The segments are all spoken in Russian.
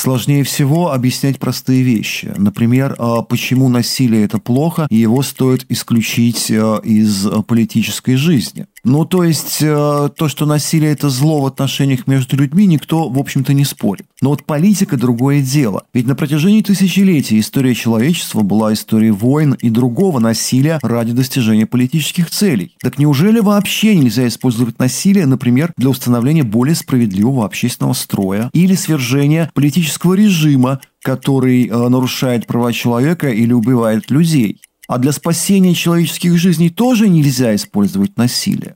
Сложнее всего объяснять простые вещи. Например, а, почему насилие – это плохо, и его стоит исключить а, из политической жизни. Ну, то есть, э, то, что насилие – это зло в отношениях между людьми, никто, в общем-то, не спорит. Но вот политика – другое дело. Ведь на протяжении тысячелетий история человечества была историей войн и другого насилия ради достижения политических целей. Так неужели вообще нельзя использовать насилие, например, для установления более справедливого общественного строя или свержения политического режима, который э, нарушает права человека или убивает людей? А для спасения человеческих жизней тоже нельзя использовать насилие.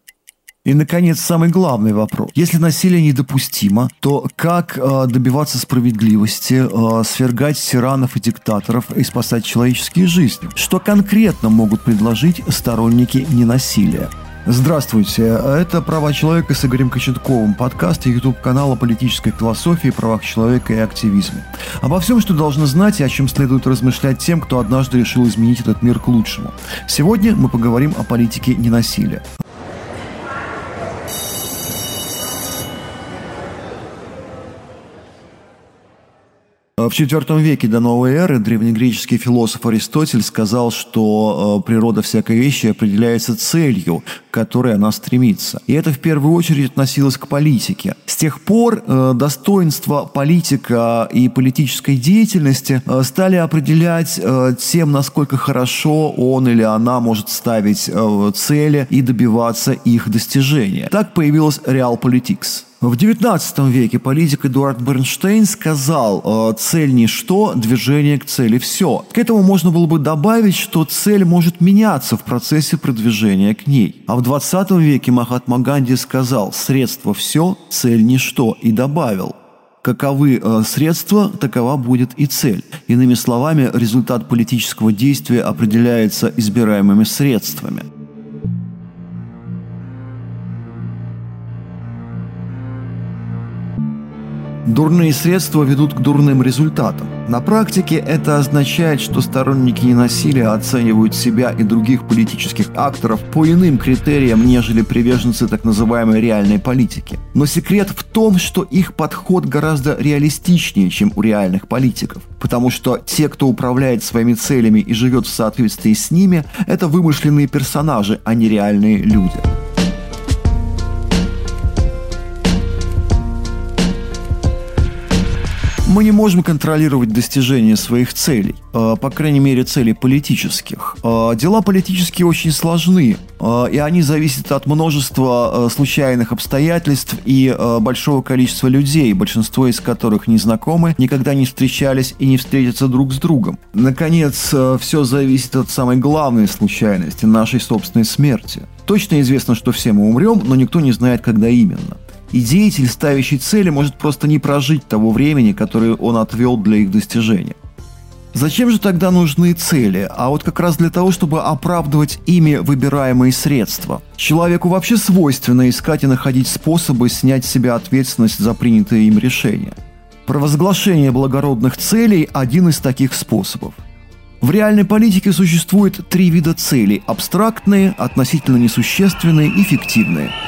И, наконец, самый главный вопрос. Если насилие недопустимо, то как э, добиваться справедливости, э, свергать тиранов и диктаторов и спасать человеческие жизни? Что конкретно могут предложить сторонники ненасилия? Здравствуйте, это «Права человека» с Игорем Кочетковым, подкаст и YouTube-канал о политической философии, правах человека и активизме. Обо всем, что должны знать и о чем следует размышлять тем, кто однажды решил изменить этот мир к лучшему. Сегодня мы поговорим о политике ненасилия. В IV веке до новой эры древнегреческий философ Аристотель сказал, что э, природа всякой вещи определяется целью, к которой она стремится. И это в первую очередь относилось к политике. С тех пор э, достоинства политика и политической деятельности э, стали определять тем, насколько хорошо он или она может ставить цели и добиваться их достижения. Так появилась Realpolitics. В XIX веке политик Эдуард Бернштейн сказал э, «цель ничто, движение к цели все». К этому можно было бы добавить, что цель может меняться в процессе продвижения к ней. А в XX веке Махатма Ганди сказал «средство все, цель ничто» и добавил каковы э, средства, такова будет и цель. Иными словами, результат политического действия определяется избираемыми средствами. Дурные средства ведут к дурным результатам. На практике это означает, что сторонники ненасилия оценивают себя и других политических акторов по иным критериям, нежели приверженцы так называемой реальной политики. Но секрет в том, что их подход гораздо реалистичнее, чем у реальных политиков. Потому что те, кто управляет своими целями и живет в соответствии с ними, это вымышленные персонажи, а не реальные люди. Мы не можем контролировать достижения своих целей, э, по крайней мере, целей политических. Э, дела политические очень сложны, э, и они зависят от множества случайных обстоятельств и большого количества людей, большинство из которых не знакомы, никогда не встречались и не встретятся друг с другом. Наконец, все зависит от самой главной случайности – нашей собственной смерти. Точно известно, что все мы умрем, но никто не знает, когда именно. И деятель, ставящий цели, может просто не прожить того времени, которое он отвел для их достижения. Зачем же тогда нужны цели? А вот как раз для того, чтобы оправдывать ими выбираемые средства. Человеку вообще свойственно искать и находить способы снять с себя ответственность за принятые им решения. Провозглашение благородных целей – один из таких способов. В реальной политике существует три вида целей – абстрактные, относительно несущественные и фиктивные –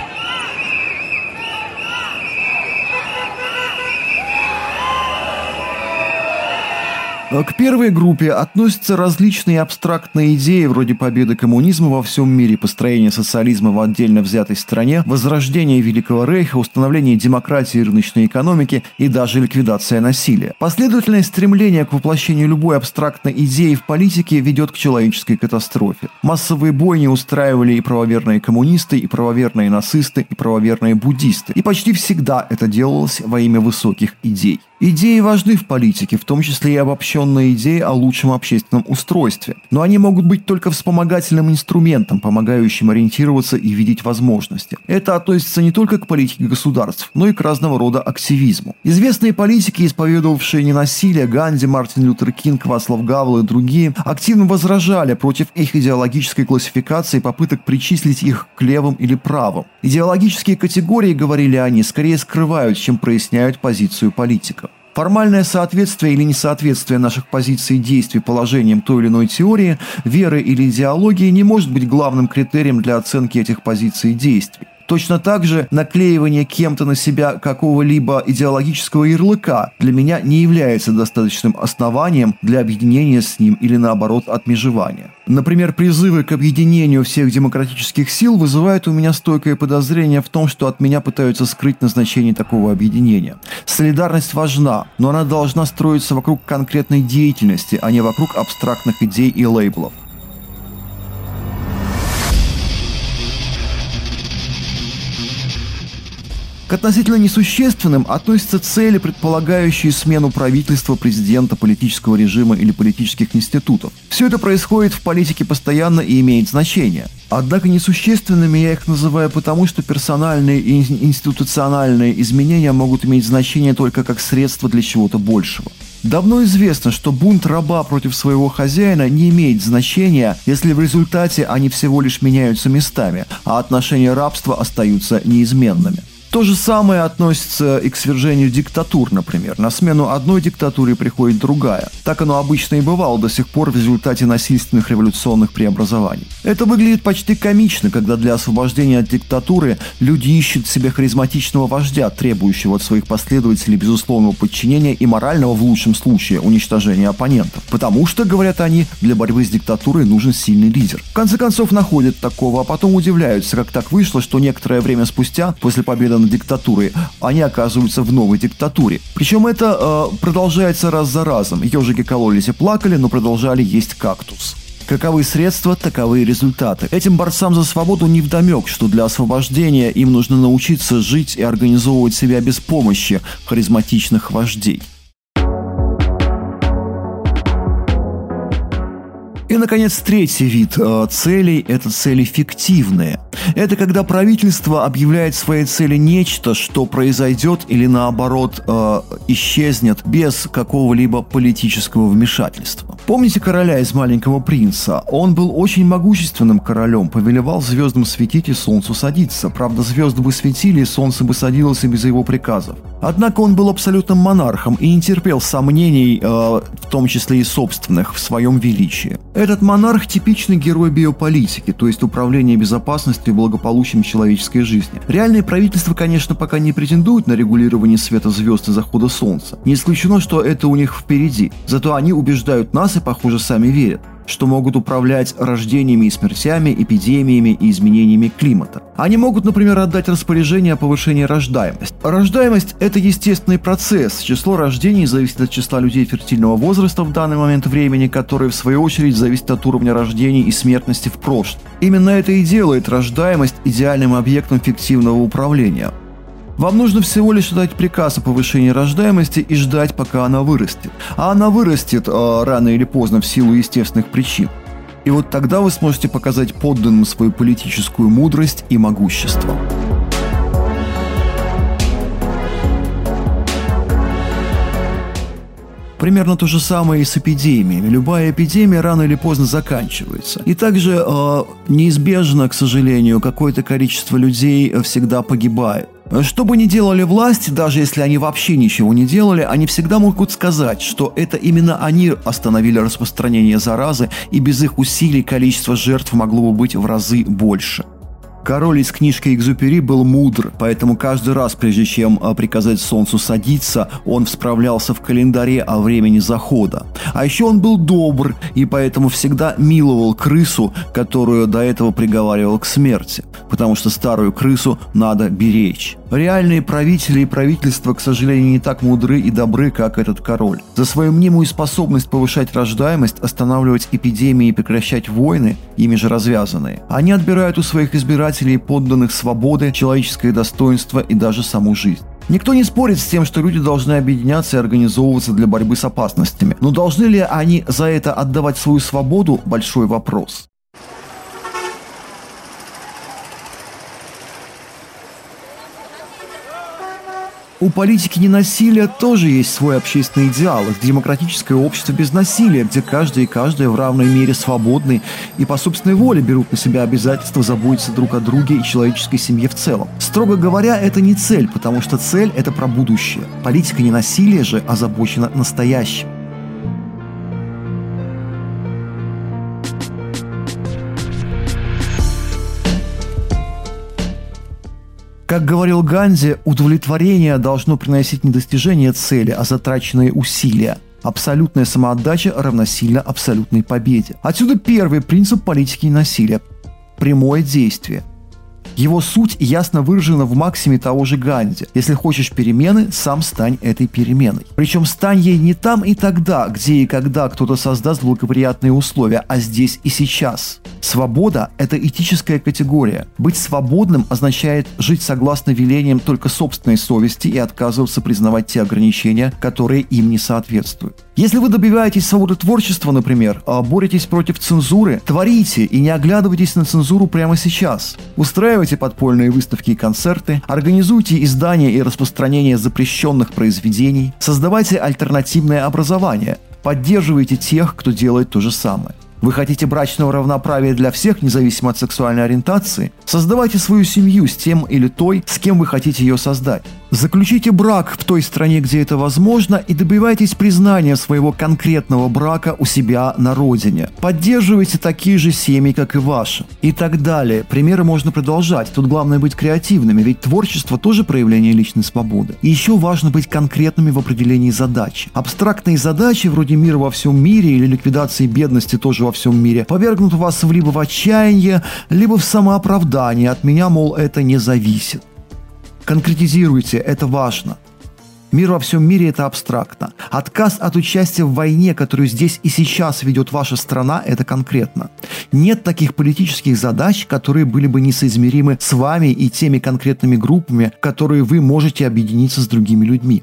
к первой группе относятся различные абстрактные идеи вроде победы коммунизма во всем мире, построения социализма в отдельно взятой стране, возрождения Великого Рейха, установления демократии и рыночной экономики и даже ликвидация насилия. Последовательное стремление к воплощению любой абстрактной идеи в политике ведет к человеческой катастрофе. Массовые бойни устраивали и правоверные коммунисты, и правоверные нацисты, и правоверные буддисты. И почти всегда это делалось во имя высоких идей. Идеи важны в политике, в том числе и обобщенные идеи о лучшем общественном устройстве. Но они могут быть только вспомогательным инструментом, помогающим ориентироваться и видеть возможности. Это относится не только к политике государств, но и к разного рода активизму. Известные политики, исповедовавшие ненасилие, Ганди, Мартин Лютер Кинг, Васлав Гавел и другие, активно возражали против их идеологической классификации и попыток причислить их к левым или правым. Идеологические категории, говорили они, скорее скрывают, чем проясняют позицию политика. Формальное соответствие или несоответствие наших позиций и действий положениям той или иной теории, веры или идеологии не может быть главным критерием для оценки этих позиций и действий. Точно так же наклеивание кем-то на себя какого-либо идеологического ярлыка для меня не является достаточным основанием для объединения с ним или наоборот отмежевания. Например, призывы к объединению всех демократических сил вызывают у меня стойкое подозрение в том, что от меня пытаются скрыть назначение такого объединения. Солидарность важна, но она должна строиться вокруг конкретной деятельности, а не вокруг абстрактных идей и лейблов. К относительно несущественным относятся цели, предполагающие смену правительства, президента, политического режима или политических институтов. Все это происходит в политике постоянно и имеет значение. Однако несущественными я их называю потому, что персональные и институциональные изменения могут иметь значение только как средство для чего-то большего. Давно известно, что бунт раба против своего хозяина не имеет значения, если в результате они всего лишь меняются местами, а отношения рабства остаются неизменными. То же самое относится и к свержению диктатур, например. На смену одной диктатуре приходит другая. Так оно обычно и бывало до сих пор в результате насильственных революционных преобразований. Это выглядит почти комично, когда для освобождения от диктатуры люди ищут себе харизматичного вождя, требующего от своих последователей безусловного подчинения и морального в лучшем случае уничтожения оппонентов. Потому что, говорят они, для борьбы с диктатурой нужен сильный лидер. В конце концов находят такого, а потом удивляются, как так вышло, что некоторое время спустя, после победы диктатуры, они оказываются в новой диктатуре. Причем это э, продолжается раз за разом. Ежики кололись и плакали, но продолжали есть кактус. Каковы средства, таковы результаты. Этим борцам за свободу не вдомек, что для освобождения им нужно научиться жить и организовывать себя без помощи харизматичных вождей. И, наконец, третий вид э, целей – это цели фиктивные. Это когда правительство объявляет своей цели нечто, что произойдет или наоборот э, исчезнет без какого-либо политического вмешательства. Помните короля из «Маленького принца»? Он был очень могущественным королем, повелевал звездам светить и солнцу садиться. Правда, звезды бы светили, и солнце бы садилось и без его приказов. Однако он был абсолютным монархом и не терпел сомнений, э, в том числе и собственных, в своем величии. Этот монарх – типичный герой биополитики, то есть управления безопасностью и благополучием человеческой жизни. Реальные правительства, конечно, пока не претендуют на регулирование света звезд и захода солнца. Не исключено, что это у них впереди. Зато они убеждают нас и, похоже, сами верят что могут управлять рождениями и смертями, эпидемиями и изменениями климата. Они могут, например, отдать распоряжение о повышении рождаемости. Рождаемость – это естественный процесс. Число рождений зависит от числа людей фертильного возраста в данный момент времени, который, в свою очередь, зависит от уровня рождений и смертности в прошлом. Именно это и делает рождаемость идеальным объектом фиктивного управления. Вам нужно всего лишь дать приказ о повышении рождаемости и ждать, пока она вырастет. А она вырастет э, рано или поздно в силу естественных причин. И вот тогда вы сможете показать подданным свою политическую мудрость и могущество. Примерно то же самое и с эпидемиями. Любая эпидемия рано или поздно заканчивается. И также э, неизбежно, к сожалению, какое-то количество людей всегда погибает. Что бы ни делали власти, даже если они вообще ничего не делали, они всегда могут сказать, что это именно они остановили распространение заразы, и без их усилий количество жертв могло бы быть в разы больше. Король из книжки Экзюпери был мудр, поэтому каждый раз, прежде чем а, приказать солнцу садиться, он справлялся в календаре о времени захода. А еще он был добр, и поэтому всегда миловал крысу, которую до этого приговаривал к смерти, потому что старую крысу надо беречь. Реальные правители и правительства, к сожалению, не так мудры и добры, как этот король. За свою мнимую способность повышать рождаемость, останавливать эпидемии и прекращать войны, ими же развязанные, они отбирают у своих избирателей подданных свободы, человеческое достоинство и даже саму жизнь. Никто не спорит с тем, что люди должны объединяться и организовываться для борьбы с опасностями. Но должны ли они за это отдавать свою свободу – большой вопрос. У политики ненасилия тоже есть свой общественный идеал. Это демократическое общество без насилия, где каждый и каждая в равной мере свободны и по собственной воле берут на себя обязательства заботиться друг о друге и человеческой семье в целом. Строго говоря, это не цель, потому что цель – это про будущее. Политика ненасилия же озабочена настоящим. Как говорил Ганди, удовлетворение должно приносить не достижение цели, а затраченные усилия. Абсолютная самоотдача равносильно абсолютной победе. Отсюда первый принцип политики насилия – прямое действие – его суть ясно выражена в максиме того же Ганди. Если хочешь перемены, сам стань этой переменой. Причем стань ей не там и тогда, где и когда кто-то создаст благоприятные условия, а здесь и сейчас. Свобода – это этическая категория. Быть свободным означает жить согласно велениям только собственной совести и отказываться признавать те ограничения, которые им не соответствуют. Если вы добиваетесь свободы творчества, например, а боретесь против цензуры, творите и не оглядывайтесь на цензуру прямо сейчас. Устраивайте подпольные выставки и концерты, организуйте издание и распространение запрещенных произведений, создавайте альтернативное образование, поддерживайте тех, кто делает то же самое. Вы хотите брачного равноправия для всех, независимо от сексуальной ориентации? Создавайте свою семью с тем или той, с кем вы хотите ее создать. Заключите брак в той стране, где это возможно, и добивайтесь признания своего конкретного брака у себя на родине. Поддерживайте такие же семьи, как и ваши. И так далее. Примеры можно продолжать. Тут главное быть креативными, ведь творчество тоже проявление личной свободы. И еще важно быть конкретными в определении задач. Абстрактные задачи, вроде мира во всем мире или ликвидации бедности тоже во всем мире, повергнут вас либо в отчаяние, либо в самооправдание. От меня, мол, это не зависит. Конкретизируйте, это важно. Мир во всем мире – это абстрактно. Отказ от участия в войне, которую здесь и сейчас ведет ваша страна, это конкретно. Нет таких политических задач, которые были бы несоизмеримы с вами и теми конкретными группами, которые вы можете объединиться с другими людьми.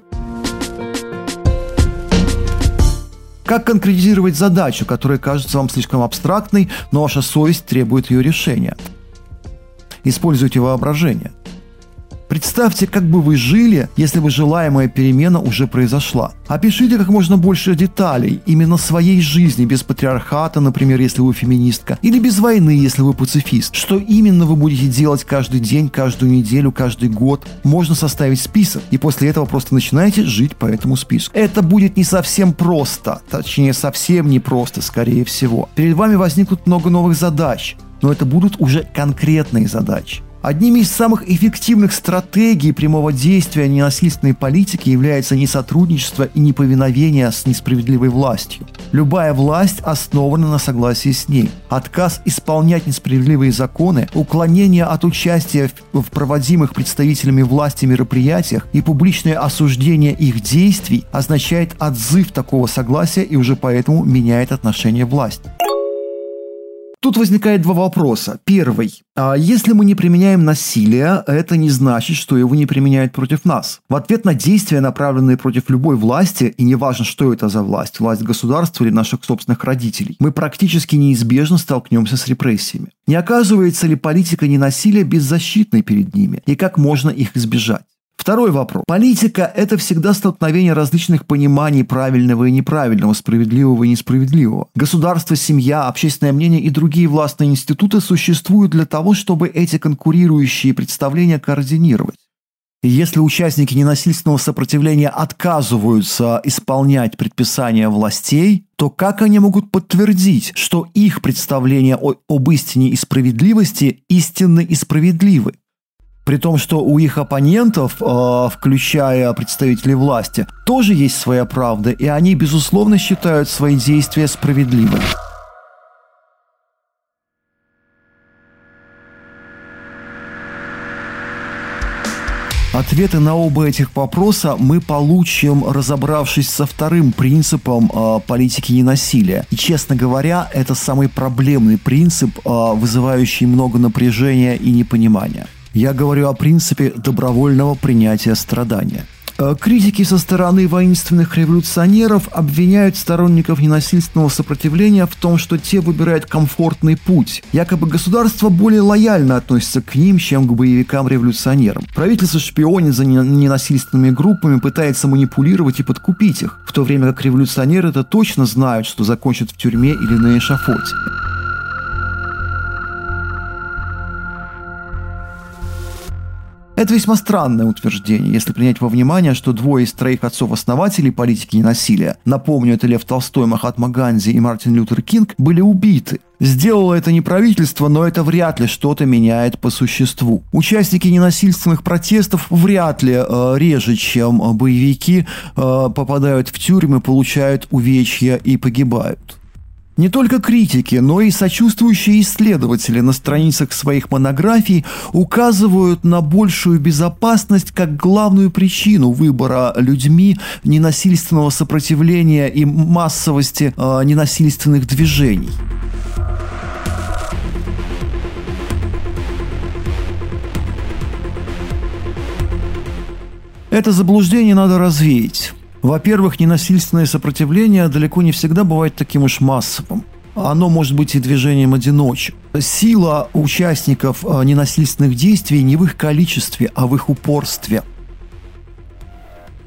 Как конкретизировать задачу, которая кажется вам слишком абстрактной, но ваша совесть требует ее решения? Используйте воображение – Представьте, как бы вы жили, если бы желаемая перемена уже произошла. Опишите как можно больше деталей именно своей жизни, без патриархата, например, если вы феминистка, или без войны, если вы пацифист. Что именно вы будете делать каждый день, каждую неделю, каждый год. Можно составить список, и после этого просто начинаете жить по этому списку. Это будет не совсем просто, точнее совсем не просто, скорее всего. Перед вами возникнут много новых задач, но это будут уже конкретные задачи. Одними из самых эффективных стратегий прямого действия ненасильственной политики является не сотрудничество и не повиновение с несправедливой властью. Любая власть основана на согласии с ней. Отказ исполнять несправедливые законы, уклонение от участия в проводимых представителями власти мероприятиях и публичное осуждение их действий означает отзыв такого согласия и уже поэтому меняет отношение власти. Тут возникает два вопроса. Первый. А если мы не применяем насилие, это не значит, что его не применяют против нас. В ответ на действия, направленные против любой власти, и неважно, что это за власть, власть государства или наших собственных родителей, мы практически неизбежно столкнемся с репрессиями. Не оказывается ли политика ненасилия беззащитной перед ними? И как можно их избежать? Второй вопрос. Политика – это всегда столкновение различных пониманий правильного и неправильного, справедливого и несправедливого. Государство, семья, общественное мнение и другие властные институты существуют для того, чтобы эти конкурирующие представления координировать. И если участники ненасильственного сопротивления отказываются исполнять предписания властей, то как они могут подтвердить, что их представления об истине и справедливости истинны и справедливы? При том, что у их оппонентов, э, включая представителей власти, тоже есть своя правда, и они, безусловно, считают свои действия справедливыми. Ответы на оба этих вопроса мы получим, разобравшись со вторым принципом э, политики ненасилия. И, честно говоря, это самый проблемный принцип, э, вызывающий много напряжения и непонимания. Я говорю о принципе добровольного принятия страдания. Э, критики со стороны воинственных революционеров обвиняют сторонников ненасильственного сопротивления в том, что те выбирают комфортный путь. Якобы государство более лояльно относится к ним, чем к боевикам-революционерам. Правительство шпионит за ненасильственными группами, пытается манипулировать и подкупить их, в то время как революционеры это точно знают, что закончат в тюрьме или на эшафоте. Это весьма странное утверждение, если принять во внимание, что двое из троих отцов-основателей политики ненасилия, напомню, это Лев Толстой, Махатма Ганди и Мартин Лютер Кинг, были убиты. Сделало это не правительство, но это вряд ли что-то меняет по существу. Участники ненасильственных протестов вряд ли э, реже, чем боевики, э, попадают в тюрьмы, получают увечья и погибают. Не только критики, но и сочувствующие исследователи на страницах своих монографий указывают на большую безопасность как главную причину выбора людьми ненасильственного сопротивления и массовости э, ненасильственных движений. Это заблуждение надо развеять. Во-первых, ненасильственное сопротивление далеко не всегда бывает таким уж массовым. Оно может быть и движением одиночек. Сила участников э, ненасильственных действий не в их количестве, а в их упорстве –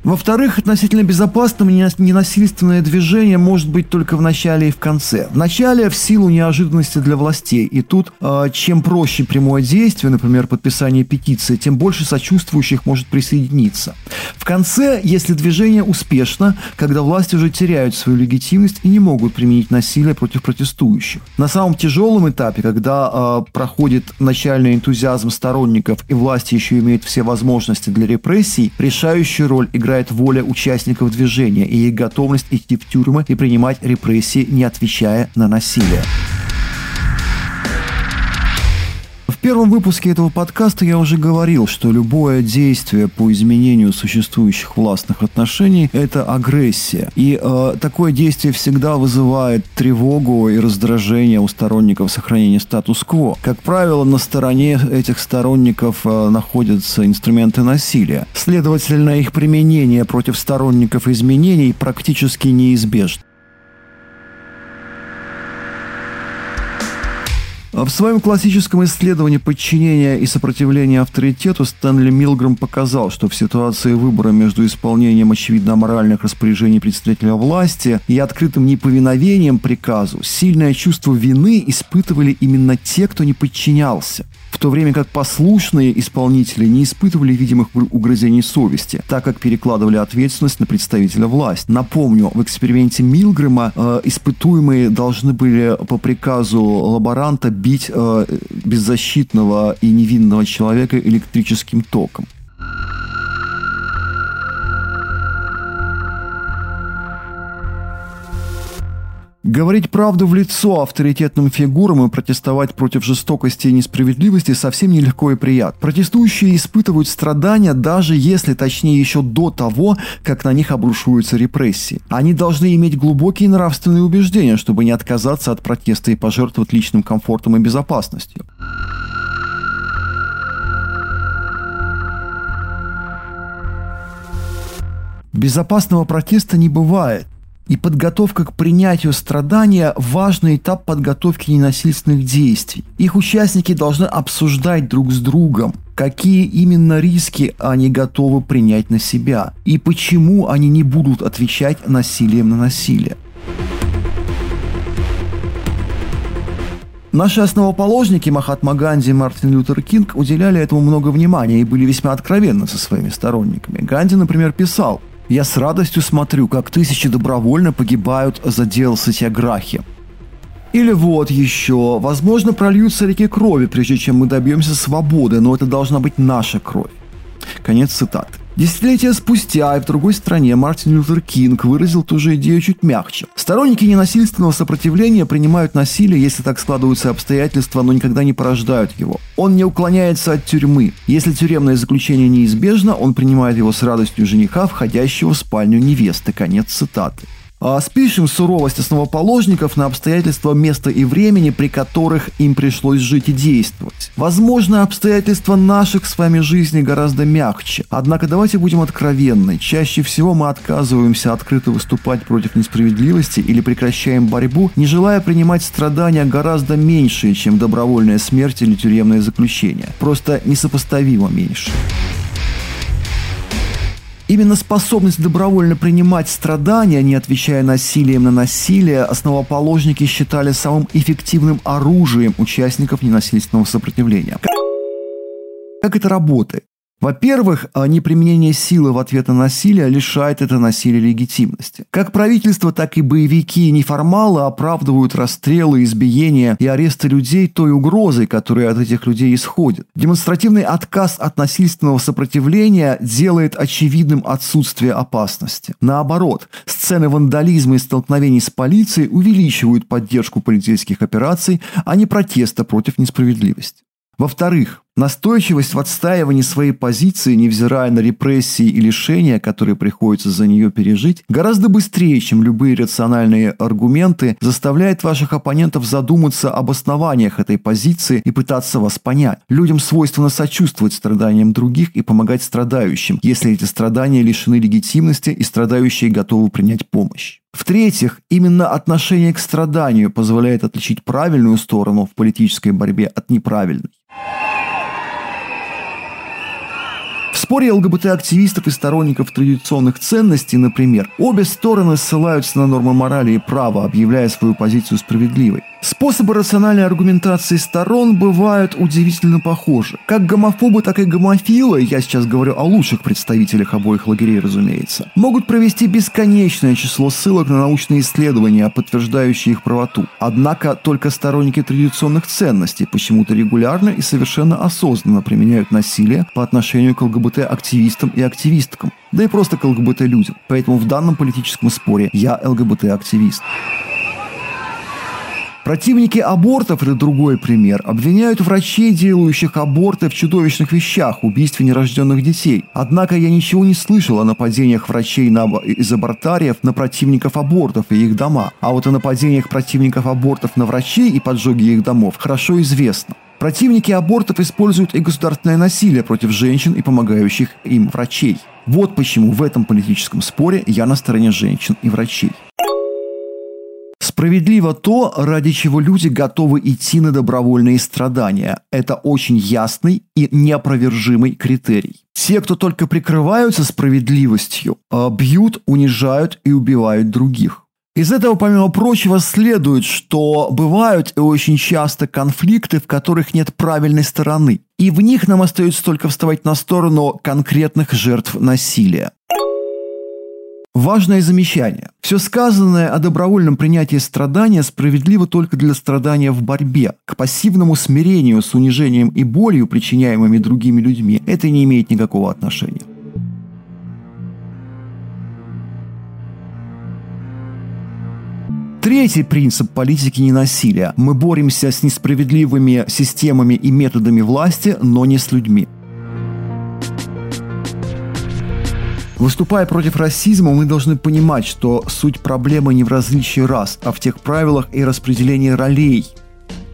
во-вторых, относительно безопасным ненасильственное движение может быть только в начале и в конце. В начале в силу неожиданности для властей. И тут, э, чем проще прямое действие, например, подписание петиции, тем больше сочувствующих может присоединиться. В конце, если движение успешно, когда власти уже теряют свою легитимность и не могут применить насилие против протестующих. На самом тяжелом этапе, когда э, проходит начальный энтузиазм сторонников и власти еще имеют все возможности для репрессий, решающую роль играет играет воля участников движения и их готовность идти в тюрьмы и принимать репрессии, не отвечая на насилие первом выпуске этого подкаста я уже говорил, что любое действие по изменению существующих властных отношений – это агрессия. И э, такое действие всегда вызывает тревогу и раздражение у сторонников сохранения статус-кво. Как правило, на стороне этих сторонников э, находятся инструменты насилия. Следовательно, их применение против сторонников изменений практически неизбежно. В своем классическом исследовании подчинения и сопротивления авторитету Стэнли Милграм показал, что в ситуации выбора между исполнением очевидно аморальных распоряжений представителя власти и открытым неповиновением приказу сильное чувство вины испытывали именно те, кто не подчинялся в то время как послушные исполнители не испытывали видимых угрызений совести, так как перекладывали ответственность на представителя власти. Напомню, в эксперименте Милгрэма э, испытуемые должны были по приказу лаборанта бить э, беззащитного и невинного человека электрическим током. Говорить правду в лицо авторитетным фигурам и протестовать против жестокости и несправедливости совсем нелегко и приятно. Протестующие испытывают страдания, даже если, точнее, еще до того, как на них обрушиваются репрессии. Они должны иметь глубокие нравственные убеждения, чтобы не отказаться от протеста и пожертвовать личным комфортом и безопасностью. Безопасного протеста не бывает. И подготовка к принятию страдания – важный этап подготовки ненасильственных действий. Их участники должны обсуждать друг с другом, какие именно риски они готовы принять на себя и почему они не будут отвечать насилием на насилие. Наши основоположники Махатма Ганди и Мартин Лютер Кинг уделяли этому много внимания и были весьма откровенны со своими сторонниками. Ганди, например, писал – я с радостью смотрю, как тысячи добровольно погибают за дело сатьяграхи. Или вот еще, возможно, прольются реки крови, прежде чем мы добьемся свободы, но это должна быть наша кровь. Конец цитаты. Десятилетия спустя и в другой стране Мартин Лютер Кинг выразил ту же идею чуть мягче. Сторонники ненасильственного сопротивления принимают насилие, если так складываются обстоятельства, но никогда не порождают его. Он не уклоняется от тюрьмы. Если тюремное заключение неизбежно, он принимает его с радостью жениха, входящего в спальню невесты. Конец цитаты. А спишем суровость основоположников на обстоятельства места и времени, при которых им пришлось жить и действовать. Возможно, обстоятельства наших с вами жизни гораздо мягче. Однако давайте будем откровенны. Чаще всего мы отказываемся открыто выступать против несправедливости или прекращаем борьбу, не желая принимать страдания гораздо меньшие, чем добровольная смерть или тюремное заключение. Просто несопоставимо меньше. Именно способность добровольно принимать страдания, не отвечая насилием на насилие, основоположники считали самым эффективным оружием участников ненасильственного сопротивления. Как это работает? Во-первых, а неприменение силы в ответ на насилие лишает это насилие легитимности. Как правительство, так и боевики и неформалы оправдывают расстрелы, избиения и аресты людей той угрозой, которая от этих людей исходит. Демонстративный отказ от насильственного сопротивления делает очевидным отсутствие опасности. Наоборот, сцены вандализма и столкновений с полицией увеличивают поддержку полицейских операций, а не протеста против несправедливости. Во-вторых, настойчивость в отстаивании своей позиции, невзирая на репрессии и лишения, которые приходится за нее пережить, гораздо быстрее, чем любые рациональные аргументы, заставляет ваших оппонентов задуматься об основаниях этой позиции и пытаться вас понять. Людям свойственно сочувствовать страданиям других и помогать страдающим, если эти страдания лишены легитимности и страдающие готовы принять помощь. В-третьих, именно отношение к страданию позволяет отличить правильную сторону в политической борьбе от неправильной. В споре ЛГБТ-активистов и сторонников традиционных ценностей, например, обе стороны ссылаются на нормы морали и права, объявляя свою позицию справедливой. Способы рациональной аргументации сторон бывают удивительно похожи. Как гомофобы, так и гомофилы, я сейчас говорю о лучших представителях обоих лагерей, разумеется, могут провести бесконечное число ссылок на научные исследования, подтверждающие их правоту. Однако только сторонники традиционных ценностей почему-то регулярно и совершенно осознанно применяют насилие по отношению к ЛГБТ-активистам и активисткам, да и просто к ЛГБТ-людям. Поэтому в данном политическом споре я ЛГБТ-активист. Противники абортов, это другой пример, обвиняют врачей, делающих аборты в чудовищных вещах, убийстве нерожденных детей. Однако я ничего не слышал о нападениях врачей на, из абортариев на противников абортов и их дома. А вот о нападениях противников абортов на врачей и поджоге их домов хорошо известно. Противники абортов используют и государственное насилие против женщин и помогающих им врачей. Вот почему в этом политическом споре я на стороне женщин и врачей. Справедливо то, ради чего люди готовы идти на добровольные страдания. Это очень ясный и неопровержимый критерий. Те, кто только прикрываются справедливостью, а, бьют, унижают и убивают других. Из этого, помимо прочего, следует, что бывают и очень часто конфликты, в которых нет правильной стороны. И в них нам остается только вставать на сторону конкретных жертв насилия. Важное замечание. Все сказанное о добровольном принятии страдания справедливо только для страдания в борьбе. К пассивному смирению с унижением и болью, причиняемыми другими людьми, это не имеет никакого отношения. Третий принцип политики ненасилия. Мы боремся с несправедливыми системами и методами власти, но не с людьми. Выступая против расизма, мы должны понимать, что суть проблемы не в различии рас, а в тех правилах и распределении ролей,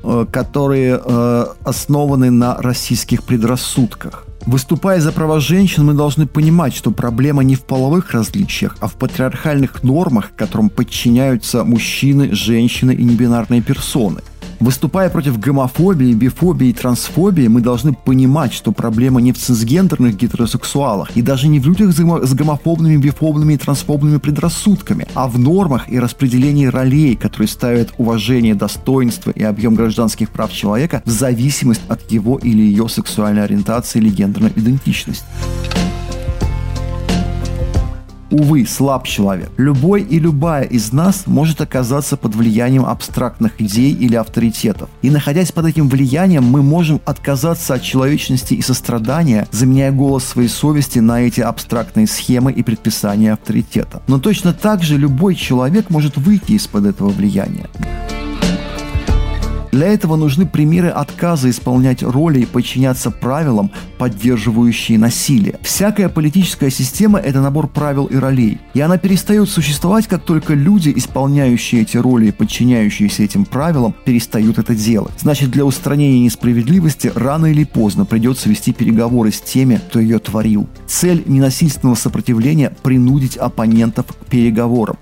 э, которые э, основаны на российских предрассудках. Выступая за права женщин, мы должны понимать, что проблема не в половых различиях, а в патриархальных нормах, которым подчиняются мужчины, женщины и небинарные персоны. Выступая против гомофобии, бифобии и трансфобии, мы должны понимать, что проблема не в цисгендерных гетеросексуалах и даже не в людях с гомофобными, бифобными и трансфобными предрассудками, а в нормах и распределении ролей, которые ставят уважение, достоинство и объем гражданских прав человека в зависимость от его или ее сексуальной ориентации или гендерной идентичности увы, слаб человек. Любой и любая из нас может оказаться под влиянием абстрактных идей или авторитетов. И находясь под этим влиянием, мы можем отказаться от человечности и сострадания, заменяя голос своей совести на эти абстрактные схемы и предписания авторитета. Но точно так же любой человек может выйти из-под этого влияния. Для этого нужны примеры отказа исполнять роли и подчиняться правилам, поддерживающие насилие. Всякая политическая система – это набор правил и ролей. И она перестает существовать, как только люди, исполняющие эти роли и подчиняющиеся этим правилам, перестают это делать. Значит, для устранения несправедливости рано или поздно придется вести переговоры с теми, кто ее творил. Цель ненасильственного сопротивления – принудить оппонентов к переговорам.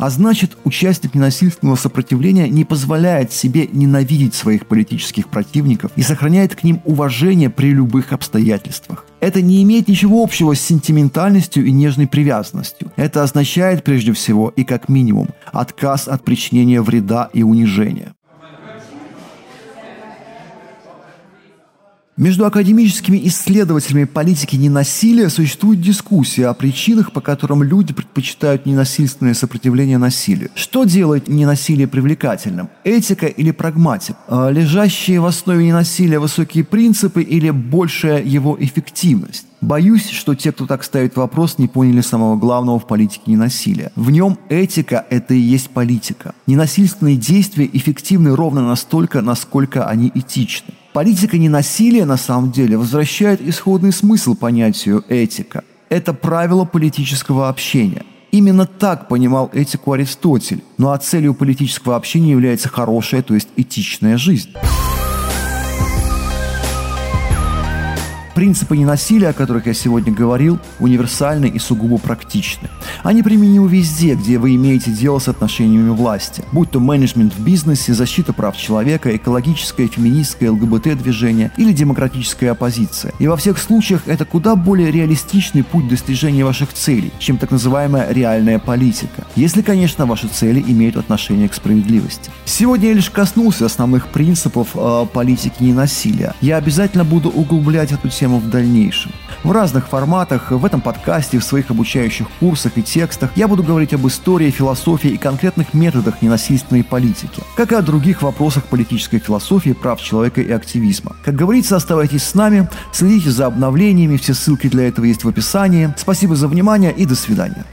А значит, участник ненасильственного сопротивления не позволяет себе ненавидеть своих политических противников и сохраняет к ним уважение при любых обстоятельствах. Это не имеет ничего общего с сентиментальностью и нежной привязанностью. Это означает прежде всего и как минимум отказ от причинения вреда и унижения. Между академическими исследователями политики ненасилия существует дискуссия о причинах, по которым люди предпочитают ненасильственное сопротивление насилию. Что делает ненасилие привлекательным? Этика или прагматик? А лежащие в основе ненасилия высокие принципы или большая его эффективность? Боюсь, что те, кто так ставит вопрос, не поняли самого главного в политике ненасилия. В нем этика – это и есть политика. Ненасильственные действия эффективны ровно настолько, насколько они этичны. Политика ненасилия на самом деле возвращает исходный смысл понятию этика. Это правило политического общения. Именно так понимал этику Аристотель. Ну а целью политического общения является хорошая, то есть этичная жизнь. Принципы ненасилия, о которых я сегодня говорил, универсальны и сугубо практичны. Они применимы везде, где вы имеете дело с отношениями власти, будь то менеджмент в бизнесе, защита прав человека, экологическое, феминистское, ЛГБТ-движение или демократическая оппозиция. И во всех случаях это куда более реалистичный путь достижения ваших целей, чем так называемая реальная политика. Если, конечно, ваши цели имеют отношение к справедливости. Сегодня я лишь коснулся основных принципов э, политики ненасилия. Я обязательно буду углублять эту тему тему в дальнейшем. В разных форматах, в этом подкасте, в своих обучающих курсах и текстах я буду говорить об истории, философии и конкретных методах ненасильственной политики, как и о других вопросах политической философии, прав человека и активизма. Как говорится, оставайтесь с нами, следите за обновлениями, все ссылки для этого есть в описании. Спасибо за внимание и до свидания.